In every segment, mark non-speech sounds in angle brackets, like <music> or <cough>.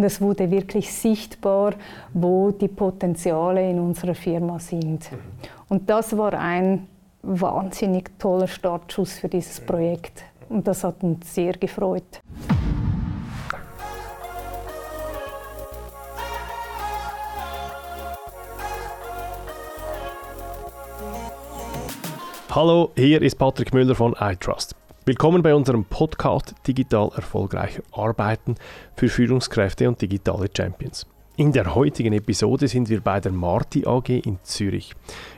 und es wurde wirklich sichtbar, wo die Potenziale in unserer Firma sind. Mhm. Und das war ein wahnsinnig toller Startschuss für dieses Projekt und das hat uns sehr gefreut. Hallo, hier ist Patrick Müller von iTrust. Willkommen bei unserem Podcast Digital erfolgreicher Arbeiten für Führungskräfte und digitale Champions. In der heutigen Episode sind wir bei der Marti AG in Zürich.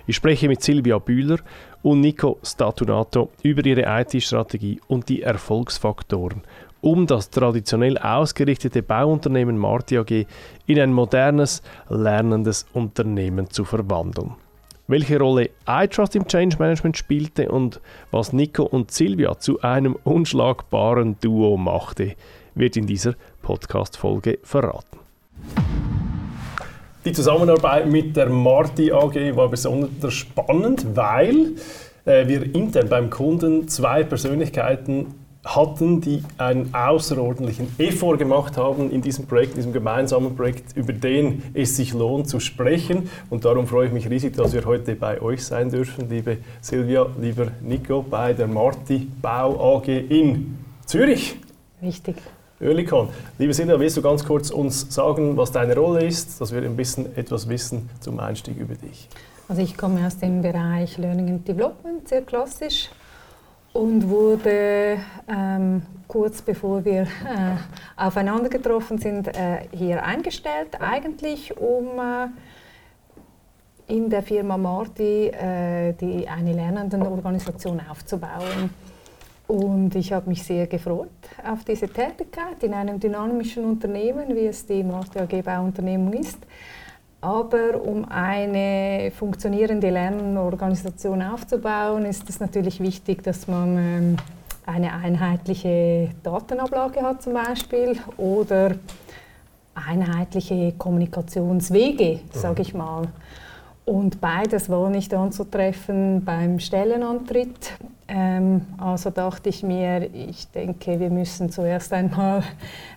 Ich spreche mit Silvia Bühler und Nico Statunato über ihre IT-Strategie und die Erfolgsfaktoren, um das traditionell ausgerichtete Bauunternehmen Marti AG in ein modernes, lernendes Unternehmen zu verwandeln welche Rolle iTrust im Change Management spielte und was Nico und Silvia zu einem unschlagbaren Duo machte, wird in dieser Podcast-Folge verraten. Die Zusammenarbeit mit der Marti AG war besonders spannend, weil äh, wir intern beim Kunden zwei Persönlichkeiten hatten, die einen außerordentlichen Effort gemacht haben in diesem Projekt, in diesem gemeinsamen Projekt, über den es sich lohnt zu sprechen. Und darum freue ich mich riesig, dass wir heute bei euch sein dürfen, liebe Silvia, lieber Nico, bei der Marti Bau AG in Zürich. Richtig. Oerlikon. Liebe Silvia, willst du ganz kurz uns sagen, was deine Rolle ist, dass wir ein bisschen etwas wissen zum Einstieg über dich? Also ich komme aus dem Bereich Learning and Development, sehr klassisch und wurde ähm, kurz bevor wir äh, aufeinander getroffen sind, äh, hier eingestellt, eigentlich um äh, in der Firma Marti äh, die, eine Lernendenorganisation aufzubauen. Und ich habe mich sehr gefreut auf diese Tätigkeit in einem dynamischen Unternehmen, wie es die Marti AG Bauunternehmung ist. Aber um eine funktionierende Lernorganisation aufzubauen, ist es natürlich wichtig, dass man ähm, eine einheitliche Datenablage hat zum Beispiel oder einheitliche Kommunikationswege, sage ich mal. Und beides war nicht anzutreffen beim Stellenantritt. Ähm, also dachte ich mir, ich denke, wir müssen zuerst einmal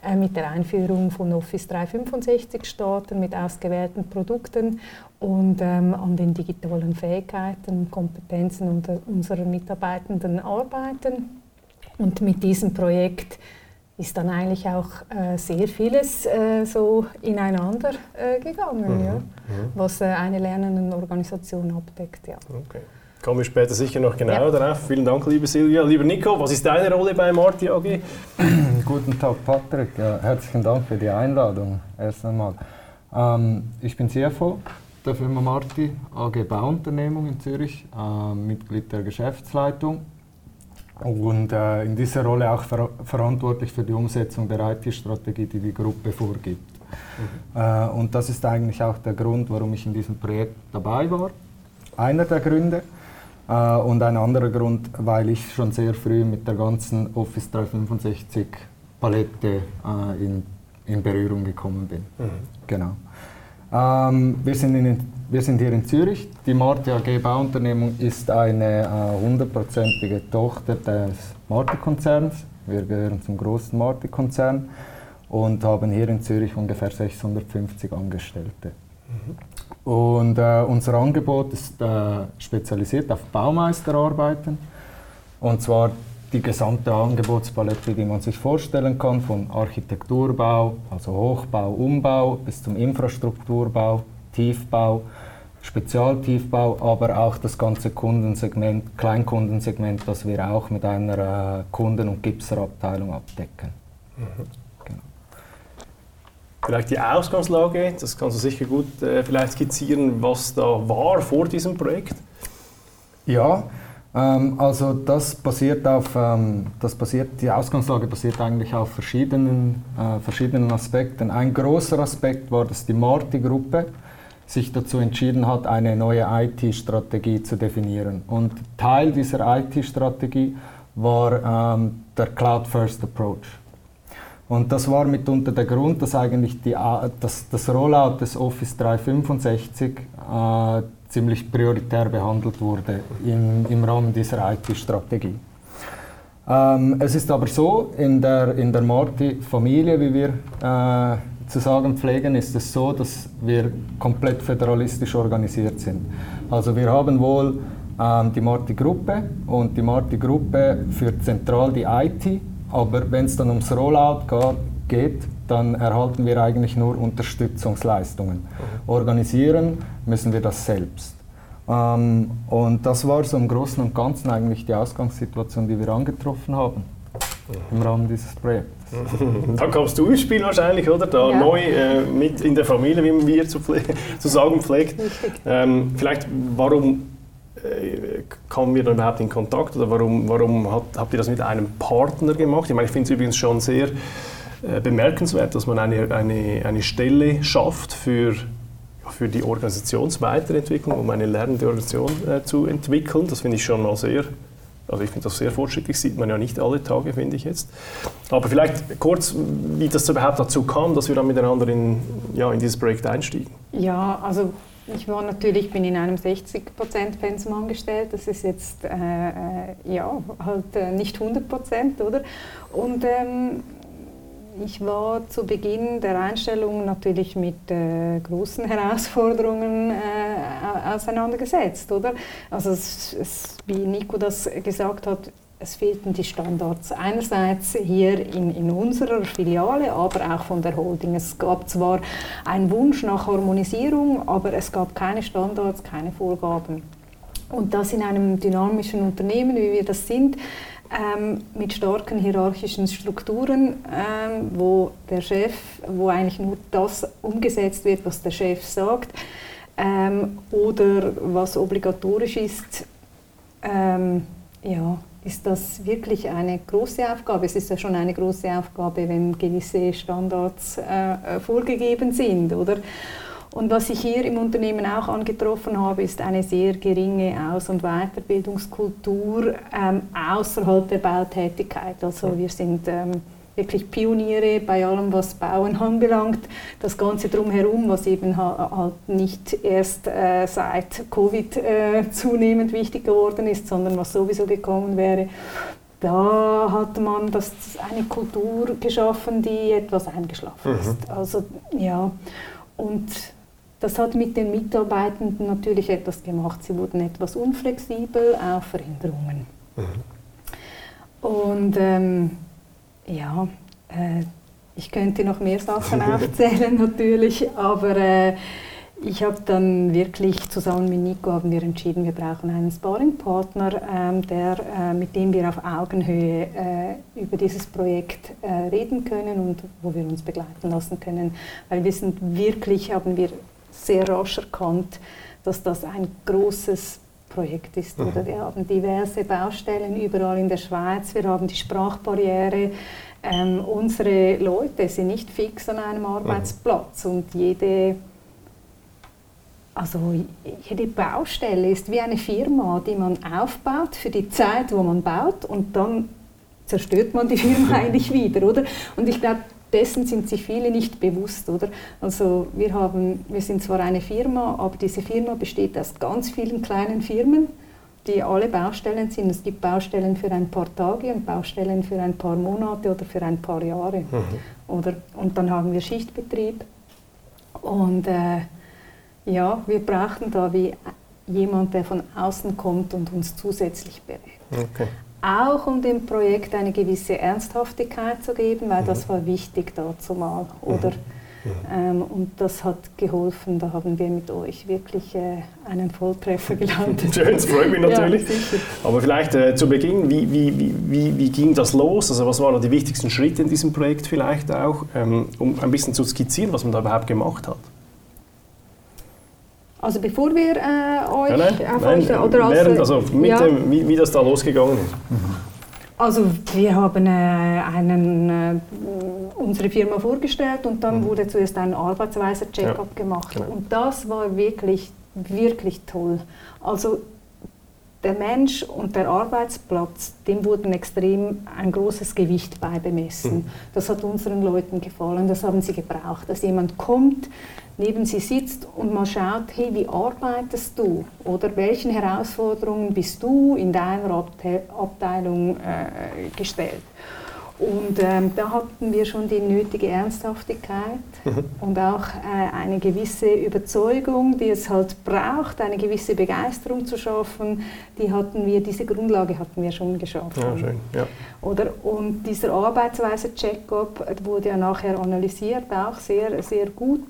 äh, mit der Einführung von Office 365 starten, mit ausgewählten Produkten und ähm, an den digitalen Fähigkeiten und Kompetenzen unserer Mitarbeitenden arbeiten. Und mit diesem Projekt ist dann eigentlich auch äh, sehr vieles äh, so ineinander äh, gegangen, mhm. Ja, mhm. was äh, eine lernende Organisation abdeckt. Ja. Okay. Kommen wir später sicher noch genauer ja. darauf. Vielen Dank, liebe Silvia. Lieber Nico, was ist deine Rolle bei Marti AG? <clears throat> Guten Tag, Patrick. Ja, herzlichen Dank für die Einladung erst einmal. Ähm, ich bin CFO der Firma Marti AG Bauunternehmung in Zürich, äh, Mitglied der Geschäftsleitung und äh, in dieser Rolle auch ver verantwortlich für die Umsetzung der IT-Strategie, die die Gruppe vorgibt. Mhm. Äh, und das ist eigentlich auch der Grund, warum ich in diesem Projekt dabei war. Einer der Gründe. Äh, und ein anderer Grund, weil ich schon sehr früh mit der ganzen Office 365 Palette äh, in, in Berührung gekommen bin. Mhm. Genau. Ähm, wir, sind in, wir sind hier in Zürich. Die Marti AG Bauunternehmung ist eine hundertprozentige äh, Tochter des Marti-Konzerns. Wir gehören zum großen Marti-Konzern und haben hier in Zürich ungefähr 650 Angestellte. Mhm. Und äh, unser Angebot ist äh, spezialisiert auf Baumeisterarbeiten. Und zwar die gesamte Angebotspalette, die man sich vorstellen kann, von Architekturbau, also Hochbau, Umbau bis zum Infrastrukturbau, Tiefbau, Spezialtiefbau, aber auch das ganze Kundensegment, Kleinkundensegment, das wir auch mit einer äh, Kunden- und Gipserabteilung abdecken. Mhm. Genau. Vielleicht die Ausgangslage, das kannst du sicher gut äh, vielleicht skizzieren, was da war vor diesem Projekt. Ja, also das basiert auf, ähm, das basiert, die Ausgangslage basiert eigentlich auf verschiedenen, äh, verschiedenen Aspekten. Ein großer Aspekt war, dass die Marti-Gruppe sich dazu entschieden hat, eine neue IT-Strategie zu definieren. Und Teil dieser IT-Strategie war ähm, der Cloud-First Approach. Und das war mitunter der Grund, dass eigentlich die, äh, das, das Rollout des Office 365 äh, ziemlich prioritär behandelt wurde im, im Rahmen dieser IT-Strategie. Ähm, es ist aber so, in der, in der Marti-Familie, wie wir äh, zu sagen pflegen, ist es so, dass wir komplett föderalistisch organisiert sind. Also wir haben wohl ähm, die Marti-Gruppe und die Marti-Gruppe führt zentral die IT, aber wenn es dann ums Rollout geht, dann erhalten wir eigentlich nur Unterstützungsleistungen. Mhm. Organisieren müssen wir das selbst. Ähm, und das war so im Großen und Ganzen eigentlich die Ausgangssituation, die wir angetroffen haben im Rahmen dieses Projekts. <laughs> Da kommst du ins Spiel wahrscheinlich, oder? Da ja. neu äh, mit in der Familie, wie wir zu, <laughs> zu sagen pflegt. Ähm, vielleicht, warum äh, kamen wir da überhaupt in Kontakt oder warum, warum hat, habt ihr das mit einem Partner gemacht? Ich meine, ich finde es übrigens schon sehr äh, bemerkenswert, dass man eine, eine, eine Stelle schafft für für die Organisationsweiterentwicklung, um eine lernende Organisation äh, zu entwickeln. Das finde ich schon mal sehr also ich finde das sehr fortschrittlich, sieht man ja nicht alle Tage, finde ich jetzt. Aber vielleicht kurz, wie das überhaupt dazu kam, dass wir dann miteinander in, ja, in dieses Projekt einstiegen. Ja, also ich war natürlich, bin in einem 60% Pensum angestellt. Das ist jetzt äh, äh, ja halt äh, nicht 100%, oder? Und ähm, ich war zu Beginn der Einstellung natürlich mit äh, großen Herausforderungen äh, auseinandergesetzt, oder? Also es, es, wie Nico das gesagt hat, es fehlten die Standards. Einerseits hier in, in, unserer Filiale, aber auch von der Holding. Es gab zwar einen Wunsch nach Harmonisierung, aber es gab keine Standards, keine Vorgaben. Und das in einem dynamischen Unternehmen, wie wir das sind, ähm, mit starken hierarchischen Strukturen, ähm, wo der Chef, wo eigentlich nur das umgesetzt wird, was der Chef sagt, ähm, oder was obligatorisch ist, ähm, ja, ist das wirklich eine große Aufgabe. Es ist ja schon eine große Aufgabe, wenn gewisse Standards äh, vorgegeben sind, oder? Und was ich hier im Unternehmen auch angetroffen habe, ist eine sehr geringe Aus- und Weiterbildungskultur ähm, außerhalb der Bautätigkeit. Also wir sind ähm, wirklich Pioniere bei allem, was Bauen anbelangt. Das Ganze drumherum, was eben halt nicht erst äh, seit Covid äh, zunehmend wichtig geworden ist, sondern was sowieso gekommen wäre. Da hat man das, eine Kultur geschaffen, die etwas eingeschlafen mhm. ist. Also ja, und das hat mit den Mitarbeitenden natürlich etwas gemacht. Sie wurden etwas unflexibel auf Veränderungen. Mhm. Und ähm, ja, äh, ich könnte noch mehr Sachen <laughs> aufzählen natürlich, aber äh, ich habe dann wirklich zusammen mit Nico haben wir entschieden, wir brauchen einen Sparringpartner, ähm, der, äh, mit dem wir auf Augenhöhe äh, über dieses Projekt äh, reden können und wo wir uns begleiten lassen können, weil wir sind wirklich, haben wir sehr rasch erkannt, dass das ein großes Projekt ist. Mhm. Oder wir haben diverse Baustellen überall in der Schweiz, wir haben die Sprachbarriere. Ähm, unsere Leute sind nicht fix an einem Arbeitsplatz mhm. und jede, also jede Baustelle ist wie eine Firma, die man aufbaut für die Zeit, wo man baut und dann zerstört man die Firma <laughs> eigentlich wieder, oder? Und ich glaube, dessen sind sich viele nicht bewusst, oder? Also wir, haben, wir sind zwar eine Firma, aber diese Firma besteht aus ganz vielen kleinen Firmen, die alle Baustellen sind. Es gibt Baustellen für ein paar Tage und Baustellen für ein paar Monate oder für ein paar Jahre. Mhm. Oder, und dann haben wir Schichtbetrieb. Und äh, ja, wir brauchen da wie jemand, der von außen kommt und uns zusätzlich berät. Okay auch um dem Projekt eine gewisse Ernsthaftigkeit zu geben, weil mhm. das war wichtig dazu mal, oder? Mhm. Ähm, und das hat geholfen, da haben wir mit euch wirklich äh, einen Volltreffer <laughs> gelandet. Schön, das freut mich <laughs> natürlich. Ja, Aber vielleicht äh, zu Beginn, wie, wie, wie, wie, ging das los? Also was waren die wichtigsten Schritte in diesem Projekt vielleicht auch, ähm, um ein bisschen zu skizzieren, was man da überhaupt gemacht hat? Also bevor wir äh, euch ja, nein, nein, oder als, während, also mit ja. dem, wie, wie das da losgegangen ist. Mhm. Also wir haben äh, einen, äh, unsere Firma vorgestellt und dann mhm. wurde zuerst ein Arbeitsweise-Check-up ja. gemacht. Genau. Und das war wirklich, wirklich toll. Also der Mensch und der Arbeitsplatz, dem wurden extrem ein großes Gewicht beibemessen. Mhm. Das hat unseren Leuten gefallen, das haben sie gebraucht, dass jemand kommt, neben sie sitzt und mal schaut, hey, wie arbeitest du? Oder welchen Herausforderungen bist du in deiner Abteilung äh, gestellt? Und ähm, da hatten wir schon die nötige Ernsthaftigkeit mhm. und auch äh, eine gewisse Überzeugung, die es halt braucht, eine gewisse Begeisterung zu schaffen, die hatten wir, diese Grundlage hatten wir schon geschaffen. Ja, schön. Ja. Oder? Und dieser Arbeitsweise-Check-up wurde ja nachher analysiert, auch sehr, sehr gut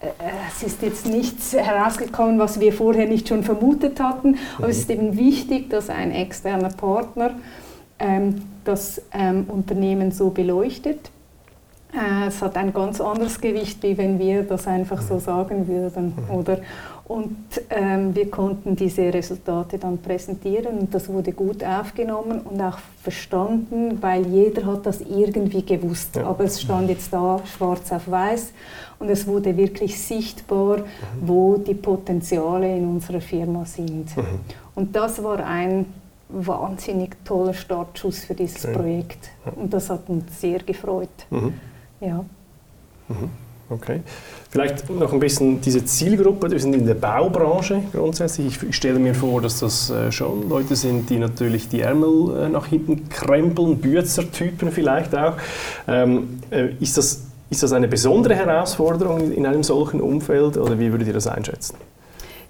äh, es ist jetzt nichts herausgekommen, was wir vorher nicht schon vermutet hatten, aber mhm. es ist eben wichtig, dass ein externer Partner ähm, das ähm, Unternehmen so beleuchtet. Äh, es hat ein ganz anderes Gewicht, wie wenn wir das einfach so sagen würden. Mhm. Oder? Und ähm, wir konnten diese Resultate dann präsentieren und das wurde gut aufgenommen und auch verstanden, weil jeder hat das irgendwie gewusst. Ja. Aber es stand jetzt da schwarz auf weiß und es wurde wirklich sichtbar, mhm. wo die Potenziale in unserer Firma sind. Mhm. Und das war ein wahnsinnig toller Startschuss für dieses okay. Projekt und das hat uns sehr gefreut. Mhm. Ja. Mhm. Okay. Vielleicht noch ein bisschen diese Zielgruppe. Wir sind in der Baubranche grundsätzlich. Ich stelle mir vor, dass das äh, schon Leute sind, die natürlich die Ärmel äh, nach hinten krempeln, Bürzer-Typen vielleicht auch. Ähm, äh, ist, das, ist das eine besondere Herausforderung in einem solchen Umfeld oder wie würdet ihr das einschätzen?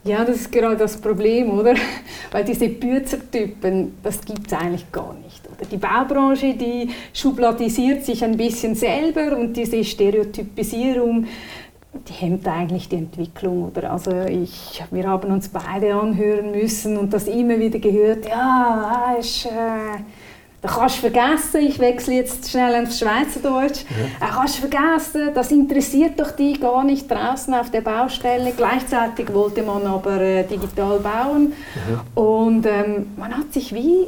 Ja, das ist gerade das Problem, oder? <laughs> Weil diese Bürzertypen, das gibt es eigentlich gar nicht. Oder? Die Baubranche, die schubladisiert sich ein bisschen selber und diese Stereotypisierung, die hemmt eigentlich die Entwicklung. Oder? Also ich, wir haben uns beide anhören müssen und das immer wieder gehört, ja, ist... Äh, da kannst du vergessen, ich wechsle jetzt schnell ins Schweizerdeutsch, ja. Kannst du vergessen, das interessiert doch die gar nicht draußen auf der Baustelle. Gleichzeitig wollte man aber äh, digital bauen mhm. und ähm, man hat sich wie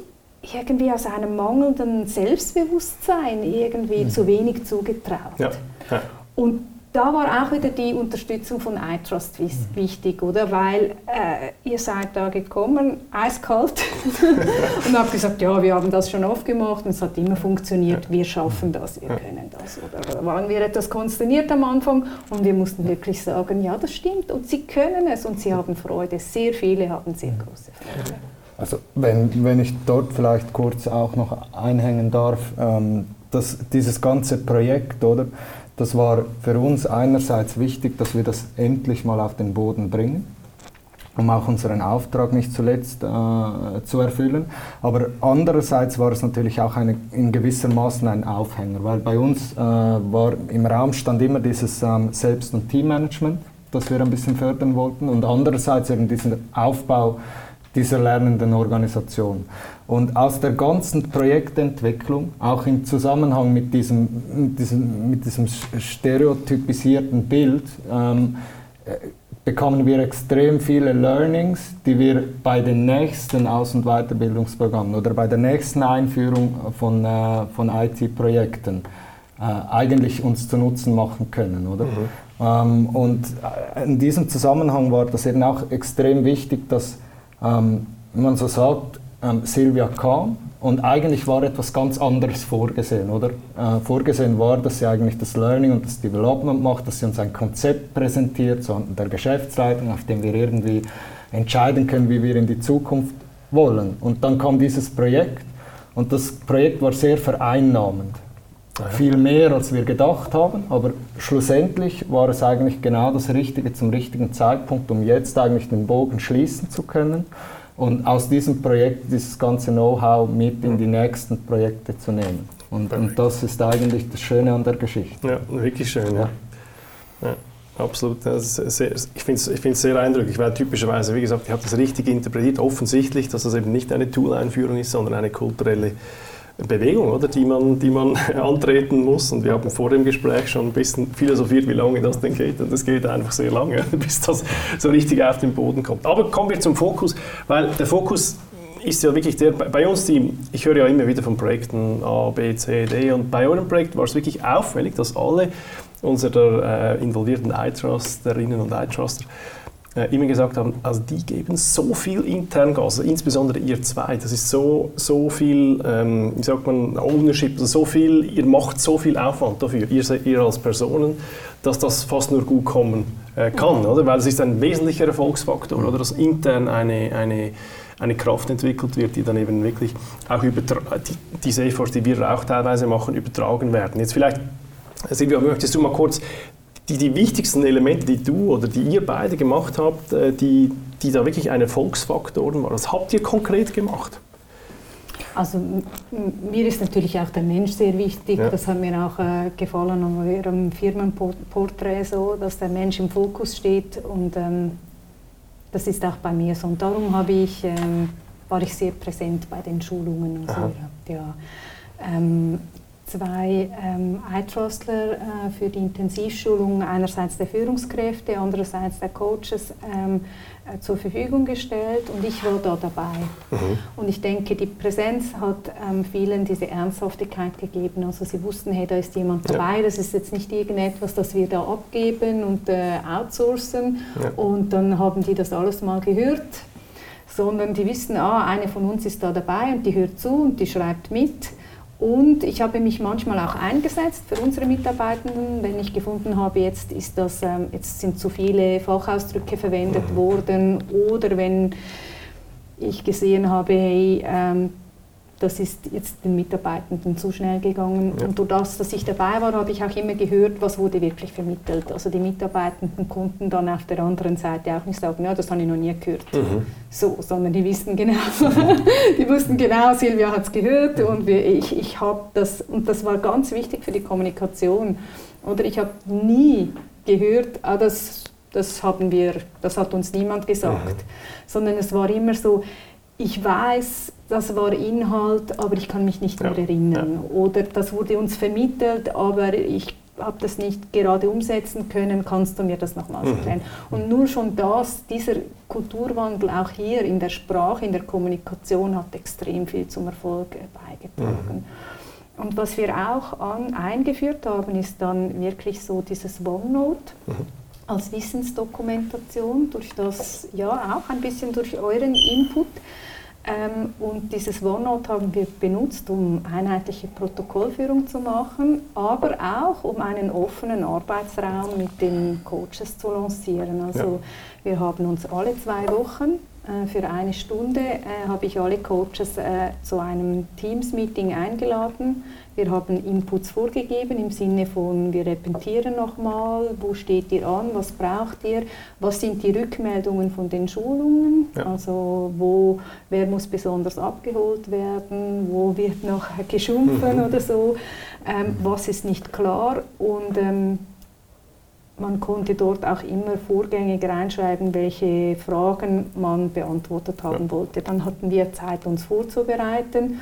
irgendwie aus einem mangelnden Selbstbewusstsein irgendwie mhm. zu wenig zugetraut. Ja. Ja. Und da war auch wieder die Unterstützung von iTrust wichtig, oder? Weil äh, ihr seid da gekommen, eiskalt, <laughs> und habt gesagt, ja, wir haben das schon oft gemacht und es hat immer funktioniert, wir schaffen das, wir können das. Oder waren wir etwas konsterniert am Anfang und wir mussten wirklich sagen, ja, das stimmt und sie können es und sie haben Freude. Sehr viele haben sehr große Freude. Also wenn, wenn ich dort vielleicht kurz auch noch einhängen darf, ähm, dass dieses ganze Projekt, oder? Das war für uns einerseits wichtig, dass wir das endlich mal auf den Boden bringen, um auch unseren Auftrag nicht zuletzt äh, zu erfüllen. Aber andererseits war es natürlich auch eine, in gewisser Maßen ein Aufhänger, weil bei uns äh, war im Raum stand immer dieses ähm, Selbst- und Teammanagement, das wir ein bisschen fördern wollten und andererseits eben diesen Aufbau dieser lernenden Organisation. Und aus der ganzen Projektentwicklung, auch im Zusammenhang mit diesem, mit diesem, mit diesem stereotypisierten Bild, ähm, äh, bekommen wir extrem viele Learnings, die wir bei den nächsten Aus- und Weiterbildungsprogrammen oder bei der nächsten Einführung von, äh, von IT-Projekten äh, eigentlich uns zu Nutzen machen können. Oder? Mhm. Ähm, und äh, in diesem Zusammenhang war das eben auch extrem wichtig, dass ähm, man so sagt, ähm, Silvia kam und eigentlich war etwas ganz anderes vorgesehen, oder? Äh, vorgesehen war, dass sie eigentlich das Learning und das Development macht, dass sie uns ein Konzept präsentiert, so der Geschäftsleitung, auf dem wir irgendwie entscheiden können, wie wir in die Zukunft wollen. Und dann kam dieses Projekt und das Projekt war sehr vereinnahmend. Ja. Viel mehr, als wir gedacht haben, aber schlussendlich war es eigentlich genau das Richtige zum richtigen Zeitpunkt, um jetzt eigentlich den Bogen schließen zu können und aus diesem Projekt dieses ganze Know-how mit in die nächsten Projekte zu nehmen. Und, und, das ist eigentlich das Schöne an der Geschichte. Ja, wirklich schön, ja. ja. Absolut. Sehr, ich finde es sehr eindrücklich, weil typischerweise, wie gesagt, ich habe das richtig interpretiert, offensichtlich, dass das eben nicht eine Tool-Einführung ist, sondern eine kulturelle Bewegung, oder, die, man, die man <laughs> antreten muss. Und wir haben vor dem Gespräch schon ein bisschen philosophiert, wie lange das denn geht. Und es geht einfach sehr lange, <laughs> bis das so richtig auf den Boden kommt. Aber kommen wir zum Fokus, weil der Fokus ist ja wirklich der, bei uns, die, ich höre ja immer wieder von Projekten A, B, C, D und bei eurem Projekt war es wirklich auffällig, dass alle unserer äh, involvierten iTrusterinnen und iTruster immer gesagt haben, also die geben so viel intern Gas, also insbesondere ihr zwei, das ist so, so viel, ähm, wie sagt man, Ownership, also so viel, ihr macht so viel Aufwand dafür, ihr, ihr als Personen, dass das fast nur gut kommen äh, kann, mhm. oder? Weil es ist ein wesentlicher Erfolgsfaktor, oder? Dass intern eine, eine eine Kraft entwickelt wird, die dann eben wirklich auch über die, diese Efforts, die wir auch teilweise machen, übertragen werden. Jetzt vielleicht, Silvia, möchtest du mal kurz die, die wichtigsten Elemente, die du oder die ihr beide gemacht habt, äh, die, die da wirklich ein Erfolgsfaktor waren? Was habt ihr konkret gemacht? Also mir ist natürlich auch der Mensch sehr wichtig. Ja. Das hat mir auch äh, gefallen an eurem Firmenporträt so, dass der Mensch im Fokus steht und ähm, das ist auch bei mir so. Und darum habe ich, ähm, war ich sehr präsent bei den Schulungen. Also, ja, ähm, zwei ähm, iTrustler äh, für die Intensivschulung einerseits der Führungskräfte, andererseits der Coaches ähm, äh, zur Verfügung gestellt und ich war da dabei. Mhm. Und ich denke, die Präsenz hat ähm, vielen diese Ernsthaftigkeit gegeben. Also sie wussten, hey, da ist jemand dabei, ja. das ist jetzt nicht irgendetwas, das wir da abgeben und äh, outsourcen ja. und dann haben die das alles mal gehört sondern die wissen, ah, eine von uns ist da dabei und die hört zu und die schreibt mit und ich habe mich manchmal auch eingesetzt für unsere Mitarbeitenden, wenn ich gefunden habe, jetzt, ist das, ähm, jetzt sind zu viele Fachausdrücke verwendet mhm. worden oder wenn ich gesehen habe, hey, ähm, das ist jetzt den Mitarbeitenden zu schnell gegangen. Ja. Und durch das, dass ich dabei war, habe ich auch immer gehört, was wurde wirklich vermittelt. Also die Mitarbeitenden konnten dann auf der anderen Seite auch nicht sagen, ja, das habe ich noch nie gehört. Mhm. So, sondern die wissen genau, <laughs> die wussten genau, Silvia hat es gehört und wir, ich, ich habe das, und das war ganz wichtig für die Kommunikation. Oder ich habe nie gehört, ah, das, das haben wir, das hat uns niemand gesagt, mhm. sondern es war immer so, ich weiß, das war Inhalt, aber ich kann mich nicht mehr erinnern. Ja. Oder das wurde uns vermittelt, aber ich habe das nicht gerade umsetzen können, kannst du mir das nochmals mhm. erklären? Und nur schon das, dieser Kulturwandel auch hier in der Sprache, in der Kommunikation hat extrem viel zum Erfolg beigetragen. Mhm. Und was wir auch an, eingeführt haben, ist dann wirklich so dieses OneNote. Mhm als Wissensdokumentation, durch das, ja, auch ein bisschen durch euren Input. Ähm, und dieses OneNote haben wir benutzt, um einheitliche Protokollführung zu machen, aber auch um einen offenen Arbeitsraum mit den Coaches zu lancieren. Also ja. wir haben uns alle zwei Wochen für eine Stunde äh, habe ich alle Coaches äh, zu einem Teams-Meeting eingeladen. Wir haben Inputs vorgegeben im Sinne von, wir repetieren nochmal, wo steht ihr an, was braucht ihr, was sind die Rückmeldungen von den Schulungen, ja. also wo, wer muss besonders abgeholt werden, wo wird noch <laughs> geschumpfen mhm. oder so, ähm, was ist nicht klar und ähm, man konnte dort auch immer vorgängig reinschreiben, welche Fragen man beantwortet haben ja. wollte. Dann hatten wir Zeit, uns vorzubereiten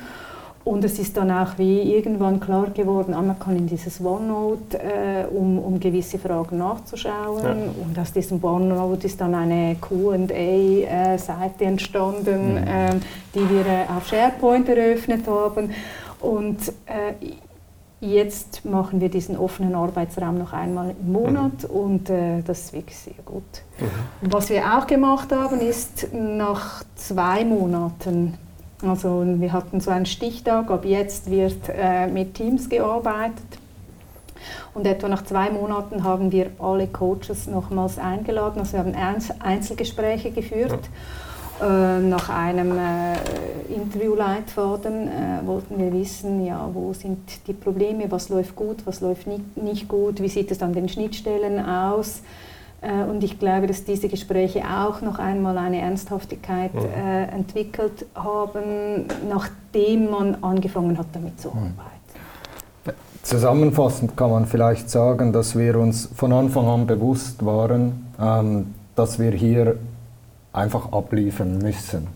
und es ist dann auch wie irgendwann klar geworden, ah, man kann in dieses OneNote, äh, um, um gewisse Fragen nachzuschauen. Ja. Und aus diesem OneNote ist dann eine QA-Seite äh, entstanden, mhm. äh, die wir äh, auf SharePoint eröffnet haben. Und äh, jetzt machen wir diesen offenen Arbeitsraum noch einmal im Monat mhm. und äh, das ist wirklich sehr gut. Mhm. Was wir auch gemacht haben, ist nach zwei Monaten also wir hatten so einen Stichtag, ab jetzt wird äh, mit Teams gearbeitet. Und etwa nach zwei Monaten haben wir alle Coaches nochmals eingeladen. Also wir haben Einzelgespräche geführt. Ja. Äh, nach einem äh, Interviewleitfaden äh, wollten wir wissen, ja, wo sind die Probleme, was läuft gut, was läuft nicht, nicht gut, wie sieht es an den Schnittstellen aus. Äh, und ich glaube, dass diese Gespräche auch noch einmal eine Ernsthaftigkeit mhm. äh, entwickelt haben, nachdem man angefangen hat, damit zu mhm. arbeiten. Zusammenfassend kann man vielleicht sagen, dass wir uns von Anfang an bewusst waren, ähm, dass wir hier einfach abliefern müssen,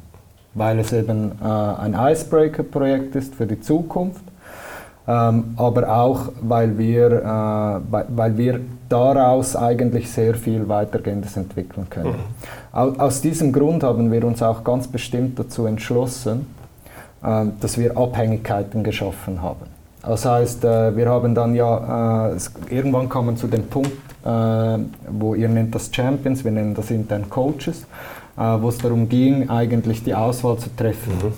weil es eben äh, ein Icebreaker-Projekt ist für die Zukunft ähm, aber auch, weil wir, äh, weil, weil wir daraus eigentlich sehr viel weitergehendes entwickeln können. Mhm. Aus diesem Grund haben wir uns auch ganz bestimmt dazu entschlossen, äh, dass wir Abhängigkeiten geschaffen haben. Das heißt, äh, wir haben dann ja, äh, irgendwann kam man zu dem Punkt, äh, wo ihr nennt das Champions, wir nennen das intern Coaches, wo es darum ging, eigentlich die Auswahl zu treffen. Mhm.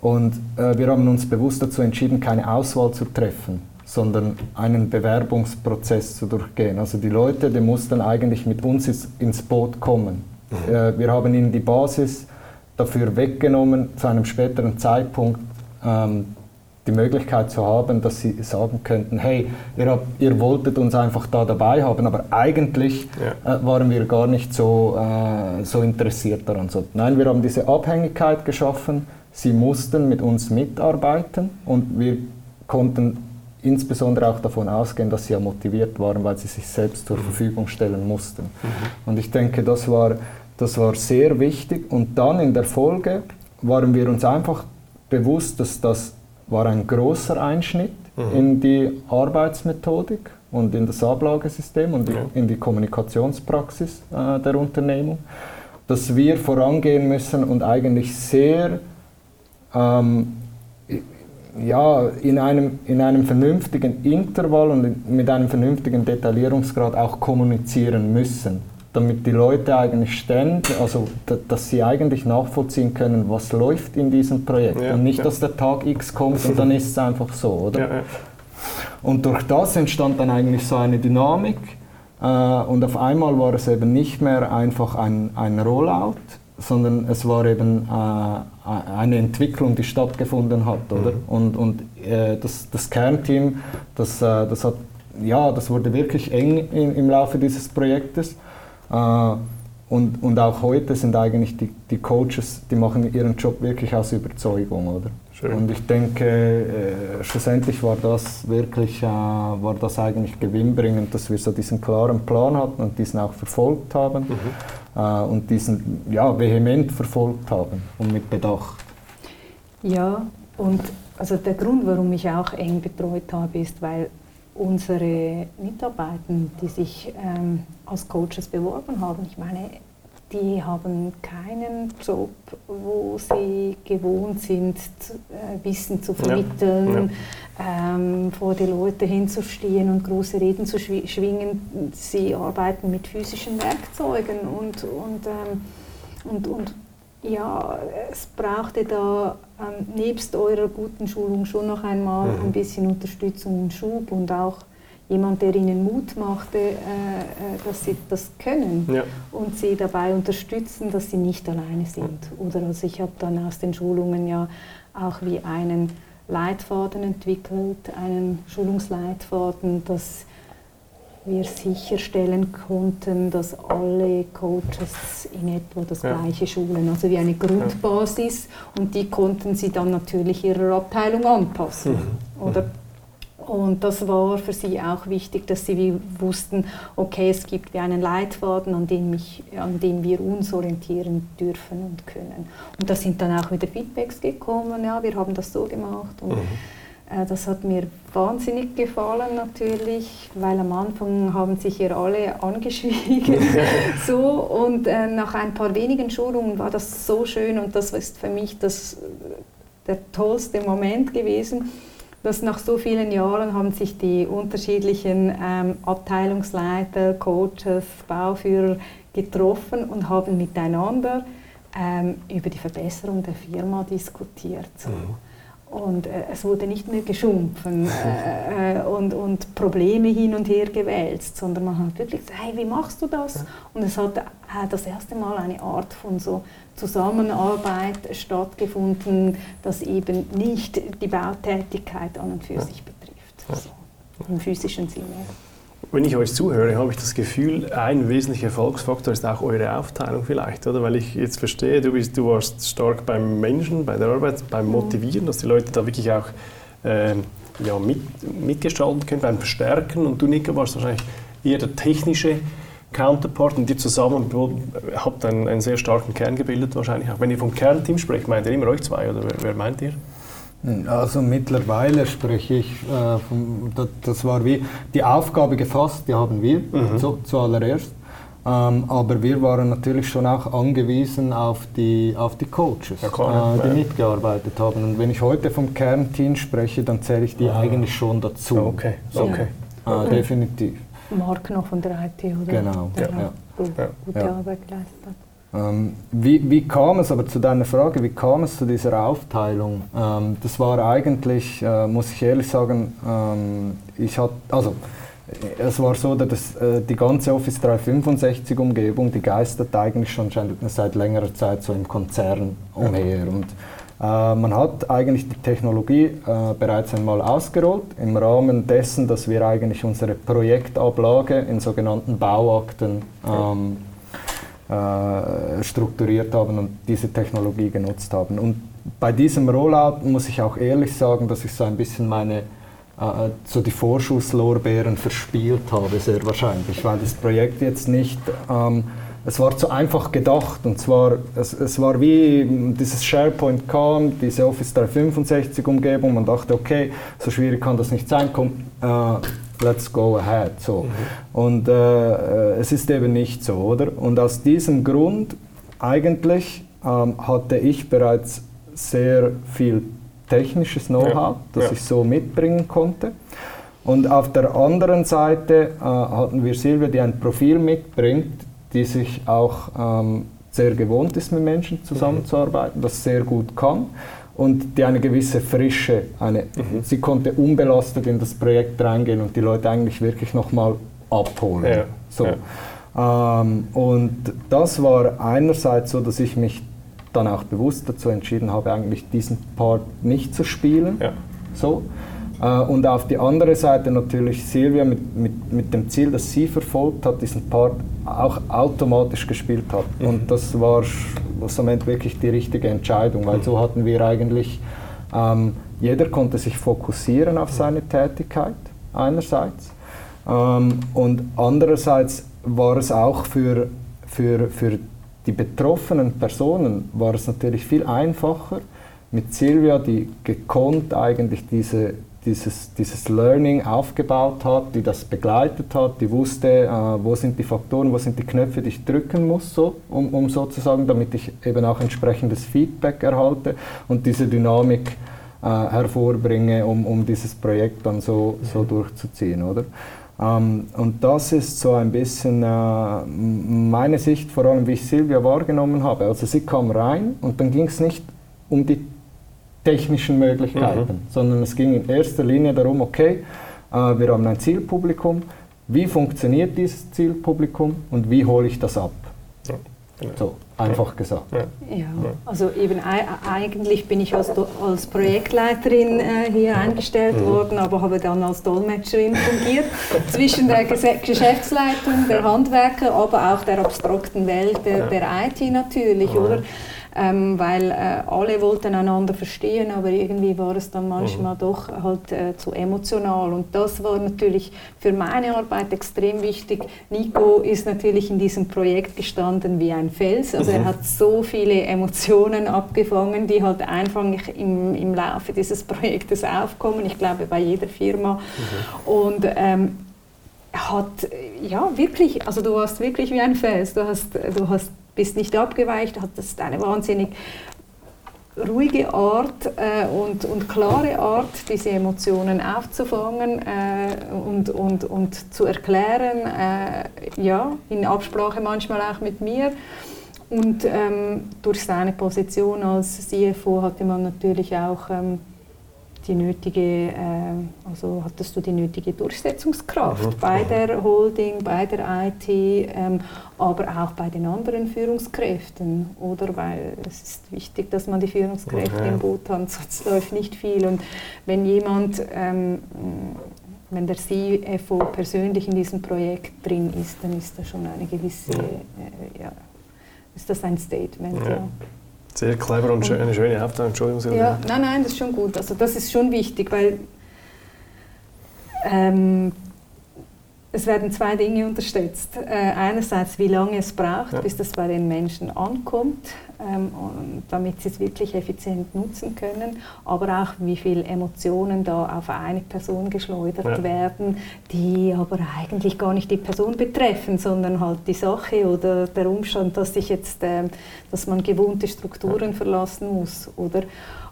Und äh, wir haben uns bewusst dazu entschieden, keine Auswahl zu treffen, sondern einen Bewerbungsprozess zu durchgehen. Also die Leute, die mussten eigentlich mit uns ins Boot kommen. Mhm. Äh, wir haben ihnen die Basis dafür weggenommen, zu einem späteren Zeitpunkt ähm, die Möglichkeit zu haben, dass sie sagen könnten, hey, ihr, habt, ihr wolltet uns einfach da dabei haben, aber eigentlich ja. äh, waren wir gar nicht so, äh, so interessiert daran. So, nein, wir haben diese Abhängigkeit geschaffen, sie mussten mit uns mitarbeiten und wir konnten insbesondere auch davon ausgehen, dass sie ja motiviert waren, weil sie sich selbst zur mhm. Verfügung stellen mussten. Mhm. Und ich denke, das war, das war sehr wichtig. Und dann in der Folge waren wir uns einfach bewusst, dass das war ein großer Einschnitt mhm. in die Arbeitsmethodik und in das Ablagesystem und ja. in die Kommunikationspraxis äh, der Unternehmung, dass wir vorangehen müssen und eigentlich sehr ähm, ja, in, einem, in einem vernünftigen Intervall und mit einem vernünftigen Detaillierungsgrad auch kommunizieren müssen damit die Leute eigentlich ständig, also dass sie eigentlich nachvollziehen können, was läuft in diesem Projekt ja, und nicht, ja. dass der Tag X kommt und dann ist es einfach so, oder? Ja, und durch das entstand dann eigentlich so eine Dynamik äh, und auf einmal war es eben nicht mehr einfach ein, ein Rollout, sondern es war eben äh, eine Entwicklung, die stattgefunden hat, oder? Mhm. Und, und äh, das, das Kernteam, das, äh, das hat ja, das wurde wirklich eng in, im Laufe dieses Projektes. Äh, und, und auch heute sind eigentlich die, die Coaches, die machen ihren Job wirklich aus Überzeugung, oder? Schön. Und ich denke, äh, schlussendlich war das wirklich, äh, war das eigentlich gewinnbringend, dass wir so diesen klaren Plan hatten und diesen auch verfolgt haben mhm. äh, und diesen ja, vehement verfolgt haben und mit Bedacht. Ja, und also der Grund, warum ich auch eng betreut habe, ist, weil unsere Mitarbeiter, die sich ähm, als Coaches beworben haben, ich meine, die haben keinen Job, wo sie gewohnt sind, äh, Wissen zu vermitteln, ja. Ja. Ähm, vor die Leute hinzustehen und große Reden zu schwingen. Sie arbeiten mit physischen Werkzeugen und, und, ähm, und, und ja, es brauchte da ähm, nebst eurer guten Schulung schon noch einmal mhm. ein bisschen Unterstützung und Schub und auch jemand, der ihnen Mut machte, äh, äh, dass sie das können ja. und sie dabei unterstützen, dass sie nicht alleine sind. Oder also ich habe dann aus den Schulungen ja auch wie einen Leitfaden entwickelt, einen Schulungsleitfaden, dass wir sicherstellen konnten, dass alle Coaches in etwa das ja. gleiche schulen, also wie eine Grundbasis und die konnten sie dann natürlich ihrer Abteilung anpassen. Mhm. Oder? Und das war für sie auch wichtig, dass sie wussten, okay, es gibt wie einen Leitfaden, an dem, mich, an dem wir uns orientieren dürfen und können. Und da sind dann auch wieder Feedbacks gekommen, ja, wir haben das so gemacht. Und, mhm das hat mir wahnsinnig gefallen natürlich, weil am Anfang haben sich hier alle angeschwiegen. <laughs> so, und äh, nach ein paar wenigen Schulungen war das so schön und das ist für mich das, der tollste Moment gewesen, dass nach so vielen Jahren haben sich die unterschiedlichen ähm, Abteilungsleiter, Coaches, Bauführer getroffen und haben miteinander ähm, über die Verbesserung der Firma diskutiert. So. Mhm. Und äh, es wurde nicht mehr geschumpfen <laughs> äh, und, und Probleme hin und her gewälzt, sondern man hat wirklich gesagt, hey, wie machst du das? Und es hat äh, das erste Mal eine Art von so Zusammenarbeit stattgefunden, das eben nicht die Bautätigkeit an und für sich betrifft, also im physischen Sinne. Wenn ich euch zuhöre, habe ich das Gefühl, ein wesentlicher Erfolgsfaktor ist auch eure Aufteilung vielleicht, oder? Weil ich jetzt verstehe, du, bist, du warst stark beim Menschen, bei der Arbeit, beim Motivieren, dass die Leute da wirklich auch äh, ja, mit, mitgestalten können, beim Verstärken. Und du, Nico, warst wahrscheinlich eher der technische Counterpart und ihr zusammen habt einen, einen sehr starken Kern gebildet wahrscheinlich. Auch wenn ihr vom Kernteam sprecht, meint ihr immer euch zwei oder wer, wer meint ihr? Also mittlerweile spreche ich, äh, vom, das, das, war wie die Aufgabe gefasst, die haben wir mhm. zu, zuallererst. Ähm, aber wir waren natürlich schon auch angewiesen auf die, auf die Coaches, ja, klar, äh, die ja. mitgearbeitet haben. Und wenn ich heute vom Kernteam spreche, dann zähle ich die ah. eigentlich schon dazu. Okay, so. okay. Äh, definitiv. Mark noch von der IT, oder? Genau, der ja. Gute, gute Arbeit geleistet hat. Ähm, wie, wie, kam es, aber zu deiner Frage, wie kam es zu dieser Aufteilung? Ähm, das war eigentlich, äh, muss ich ehrlich sagen, ähm, ich hatte, also es war so, dass äh, die ganze Office 365 Umgebung, die geistert eigentlich schon seit längerer Zeit so im Konzern umher. Und Äh, man hat eigentlich die Technologie äh, bereits einmal ausgerollt im Rahmen dessen, dass wir eigentlich unsere Projektablage in sogenannten Bauakten ähm, äh, strukturiert haben und diese Technologie genutzt haben. Und bei diesem Rollout muss ich auch ehrlich sagen, dass ich so ein bisschen meine äh, so die Vorschusslorbeeren verspielt habe, sehr wahrscheinlich, weil das Projekt jetzt nicht ähm, es war zu einfach gedacht und zwar, es, es war wie dieses SharePoint kam, diese Office 365 Umgebung, man dachte, okay, so schwierig kann das nicht sein, komm, uh, let's go ahead. So. Mhm. Und äh, es ist eben nicht so, oder? Und aus diesem Grund eigentlich ähm, hatte ich bereits sehr viel technisches Know-how, ja. das ja. ich so mitbringen konnte. Und auf der anderen Seite äh, hatten wir Silvia, die ein Profil mitbringt, die sich auch ähm, sehr gewohnt ist, mit Menschen zusammenzuarbeiten, das sehr gut kann und die eine gewisse Frische, eine, mhm. sie konnte unbelastet in das Projekt reingehen und die Leute eigentlich wirklich nochmal abholen. Ja. So. Ja. Ähm, und das war einerseits so, dass ich mich dann auch bewusst dazu entschieden habe, eigentlich diesen Part nicht zu spielen. Ja. So. Äh, und auf die andere Seite natürlich Silvia mit, mit, mit dem Ziel, das sie verfolgt hat, diesen Part auch automatisch gespielt hat. Mhm. Und das war schlussendlich wirklich die richtige Entscheidung, weil mhm. so hatten wir eigentlich, ähm, jeder konnte sich fokussieren auf seine Tätigkeit einerseits ähm, und andererseits war es auch für, für, für die betroffenen Personen war es natürlich viel einfacher, mit Silvia, die gekonnt eigentlich diese, dieses, dieses Learning aufgebaut hat, die das begleitet hat, die wusste, äh, wo sind die Faktoren, wo sind die Knöpfe, die ich drücken muss, so, um, um sozusagen, damit ich eben auch entsprechendes Feedback erhalte und diese Dynamik äh, hervorbringe, um, um dieses Projekt dann so, so mhm. durchzuziehen, oder? Ähm, und das ist so ein bisschen äh, meine Sicht, vor allem wie ich Silvia wahrgenommen habe. Also sie kam rein und dann ging es nicht um die technischen Möglichkeiten, mhm. sondern es ging in erster Linie darum, okay, äh, wir haben ein Zielpublikum, wie funktioniert dieses Zielpublikum und wie hole ich das ab? Ja, genau. So, einfach gesagt. Ja. ja. also eben eigentlich bin ich als, als Projektleiterin äh, hier eingestellt mhm. worden, aber habe dann als Dolmetscherin fungiert <laughs> zwischen der Geschäftsleitung, der Handwerker, aber auch der abstrakten Welt der, der IT natürlich, mhm. oder? Ähm, weil äh, alle wollten einander verstehen, aber irgendwie war es dann manchmal mhm. doch halt äh, zu emotional und das war natürlich für meine Arbeit extrem wichtig. Nico ist natürlich in diesem Projekt gestanden wie ein Fels, also mhm. er hat so viele Emotionen abgefangen, die halt einfach im, im Laufe dieses Projektes aufkommen, ich glaube bei jeder Firma mhm. und ähm, hat ja wirklich, also du warst wirklich wie ein Fels, du hast, du hast bist nicht abgeweicht, hattest eine wahnsinnig ruhige Art äh, und, und klare Art, diese Emotionen aufzufangen äh, und, und, und zu erklären, äh, ja, in Absprache manchmal auch mit mir. Und ähm, durch seine Position als CFO hatte man natürlich auch ähm, die nötige, äh, also hattest du die nötige Durchsetzungskraft mhm. bei der Holding, bei der IT, ähm, aber auch bei den anderen Führungskräften, oder? Weil es ist wichtig, dass man die Führungskräfte okay. im Boot hat, sonst läuft nicht viel. Und wenn jemand, ähm, wenn der CFO persönlich in diesem Projekt drin ist, dann ist das schon eine gewisse, äh, ja, ist das ein Statement. Ja. ja. Sehr clever und schön, eine schöne Aufteilung. Entschuldigung, Silvia. Ja, nein, nein, das ist schon gut. Also das ist schon wichtig, weil ähm, es werden zwei Dinge unterstützt. Äh, einerseits, wie lange es braucht, ja. bis das bei den Menschen ankommt, ähm, damit sie es wirklich effizient nutzen können, aber auch, wie viele Emotionen da auf eine Person geschleudert ja. werden, die aber eigentlich gar nicht die Person betreffen, sondern halt die Sache oder der Umstand, dass sich jetzt, äh, dass man gewohnte Strukturen ja. verlassen muss, oder?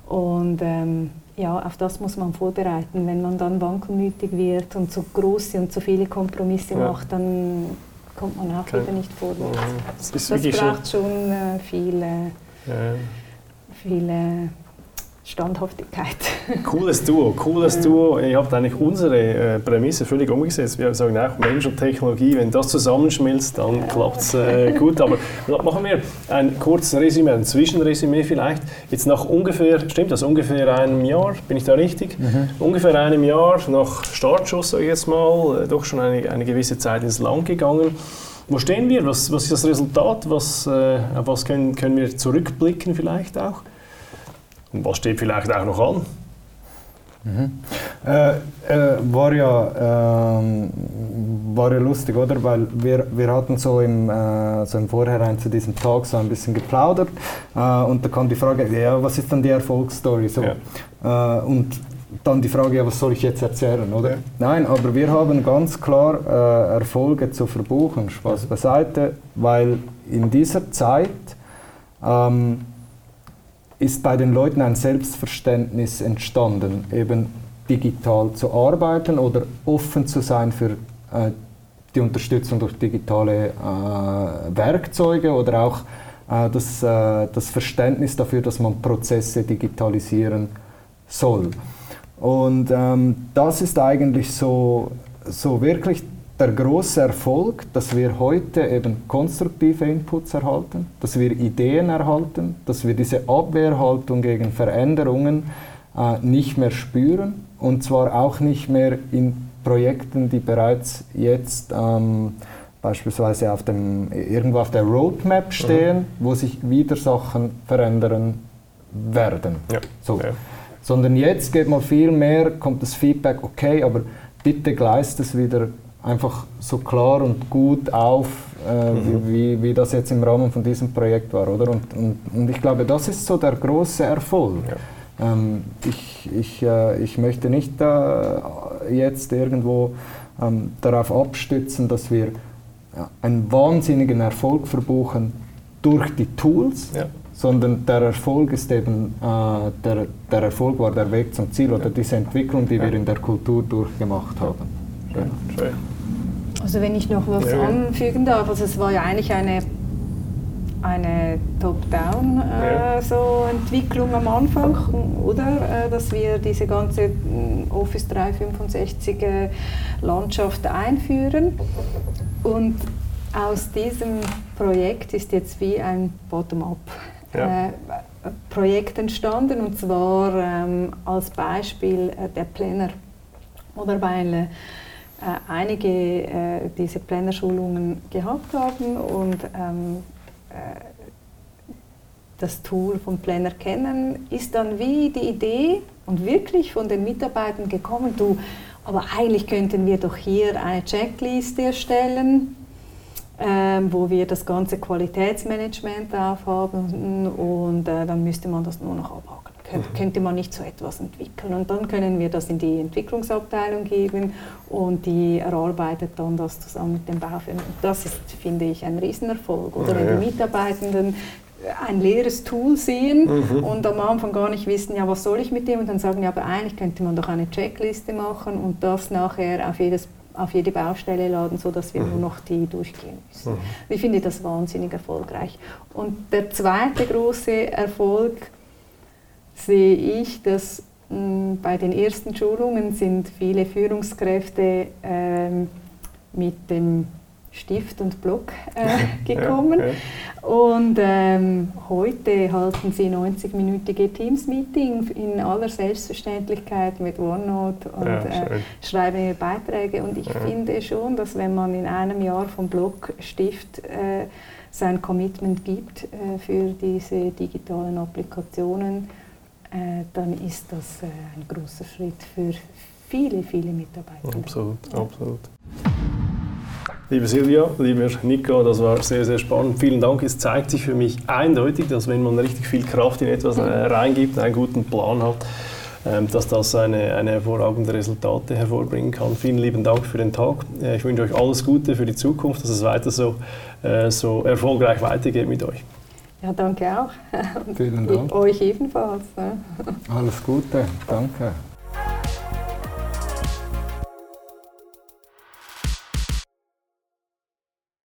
Und ähm, ja, auf das muss man vorbereiten. Wenn man dann wankelmütig wird und so große und so viele Kompromisse ja. macht, dann kommt man auch okay. wieder nicht vorwärts. Ja, das, das braucht schon äh, viele, ja. viele Standhaftigkeit. <laughs> Cooles Duo, cooles Duo. Ihr habt eigentlich unsere äh, Prämisse völlig umgesetzt. Wir sagen auch Mensch und Technologie, wenn das zusammenschmilzt, dann klappt es äh, gut. Aber <laughs> machen wir ein kurzes Resümee, ein Zwischenresümee vielleicht. Jetzt nach ungefähr, stimmt das, ungefähr einem Jahr, bin ich da richtig? Mhm. Ungefähr einem Jahr nach Startschuss, sage ich jetzt mal, äh, doch schon eine, eine gewisse Zeit ins Land gegangen. Wo stehen wir? Was, was ist das Resultat? Was, äh, auf was können, können wir zurückblicken vielleicht auch? Was steht vielleicht auch noch an? Mhm. Äh, äh, war, ja, äh, war ja lustig, oder? Weil wir, wir hatten so im, äh, so im Vorhinein zu diesem Tag so ein bisschen geplaudert äh, und da kam die Frage, ja, was ist dann die Erfolgsstory? So. Ja. Äh, und dann die Frage, ja, was soll ich jetzt erzählen, oder? Ja. Nein, aber wir haben ganz klar Erfolge zu verbuchen, Spaß beiseite, weil in dieser Zeit ähm, ist bei den Leuten ein Selbstverständnis entstanden, eben digital zu arbeiten oder offen zu sein für äh, die Unterstützung durch digitale äh, Werkzeuge oder auch äh, das, äh, das Verständnis dafür, dass man Prozesse digitalisieren soll. Und ähm, das ist eigentlich so, so wirklich der große Erfolg, dass wir heute eben konstruktive Inputs erhalten, dass wir Ideen erhalten, dass wir diese Abwehrhaltung gegen Veränderungen äh, nicht mehr spüren und zwar auch nicht mehr in Projekten, die bereits jetzt ähm, beispielsweise auf dem, irgendwo auf der Roadmap stehen, mhm. wo sich wieder Sachen verändern werden. Ja. So. Ja. Sondern jetzt geht mal viel mehr, kommt das Feedback, okay, aber bitte gleist es wieder einfach so klar und gut auf, äh, mhm. wie, wie das jetzt im Rahmen von diesem Projekt war, oder? Und, und, und ich glaube, das ist so der große Erfolg. Ja. Ähm, ich, ich, äh, ich möchte nicht äh, jetzt irgendwo ähm, darauf abstützen, dass wir einen wahnsinnigen Erfolg verbuchen durch die Tools, ja. sondern der Erfolg ist eben, äh, der, der Erfolg war der Weg zum Ziel oder diese Entwicklung, die wir in der Kultur durchgemacht haben. Schön. Schön. Also wenn ich noch was ja. anfügen darf, also es war ja eigentlich eine, eine Top-Down äh, so Entwicklung am Anfang, oder? Äh, dass wir diese ganze mm, Office 365 äh, Landschaft einführen. Und aus diesem Projekt ist jetzt wie ein Bottom-up. Ja. Äh, Projekt entstanden und zwar ähm, als Beispiel äh, der Planner. Oder weil äh, einige äh, diese Plannerschulungen gehabt haben und ähm, äh, das Tool vom Planner kennen, ist dann wie die Idee und wirklich von den Mitarbeitern gekommen, du, aber eigentlich könnten wir doch hier eine Checkliste erstellen, ähm, wo wir das ganze Qualitätsmanagement drauf haben und äh, dann müsste man das nur noch abhaken könnte man nicht so etwas entwickeln. Und dann können wir das in die Entwicklungsabteilung geben und die erarbeitet dann das zusammen mit dem Baufirmen. Das ist, finde ich, ein Riesenerfolg. Oder ja, wenn die Mitarbeitenden ein leeres Tool sehen mhm. und am Anfang gar nicht wissen, ja, was soll ich mit dem? Und dann sagen, ja, aber eigentlich könnte man doch eine Checkliste machen und das nachher auf jedes auf jede Baustelle laden, sodass wir mhm. nur noch die durchgehen müssen. Mhm. Ich finde das wahnsinnig erfolgreich. Und der zweite große Erfolg sehe ich, dass mh, mm, bei den ersten Schulungen sind viele Führungskräfte ähm, mit dem Stift und Block äh, <laughs> gekommen. Ja, ja. Und ähm, heute halten sie 90-minütige Teams-Meeting in aller Selbstverständlichkeit mit OneNote und ja, äh, schreiben ihre Beiträge. Und ich finde schon, dass wenn man in einem Jahr vom Block Stift äh, sein Commitment gibt äh, für diese digitalen Applikationen, äh, dann ist das äh, ein großer Schritt für viele, viele Mitarbeiter. Absolut, ja. absolut. Liebe Silvia, lieber Nico, das war sehr, sehr spannend. Vielen Dank. Es zeigt sich für mich eindeutig, dass wenn man richtig viel Kraft in etwas äh, reingibt, einen guten Plan hat, ähm, dass das eine, eine hervorragende Resultate hervorbringen kann. Vielen lieben Dank für den Tag. Ich wünsche euch alles Gute für die Zukunft, dass es weiter so, so erfolgreich weitergeht mit euch. Ja, danke auch. Vielen Dank. Euch ebenfalls. Alles Gute, danke.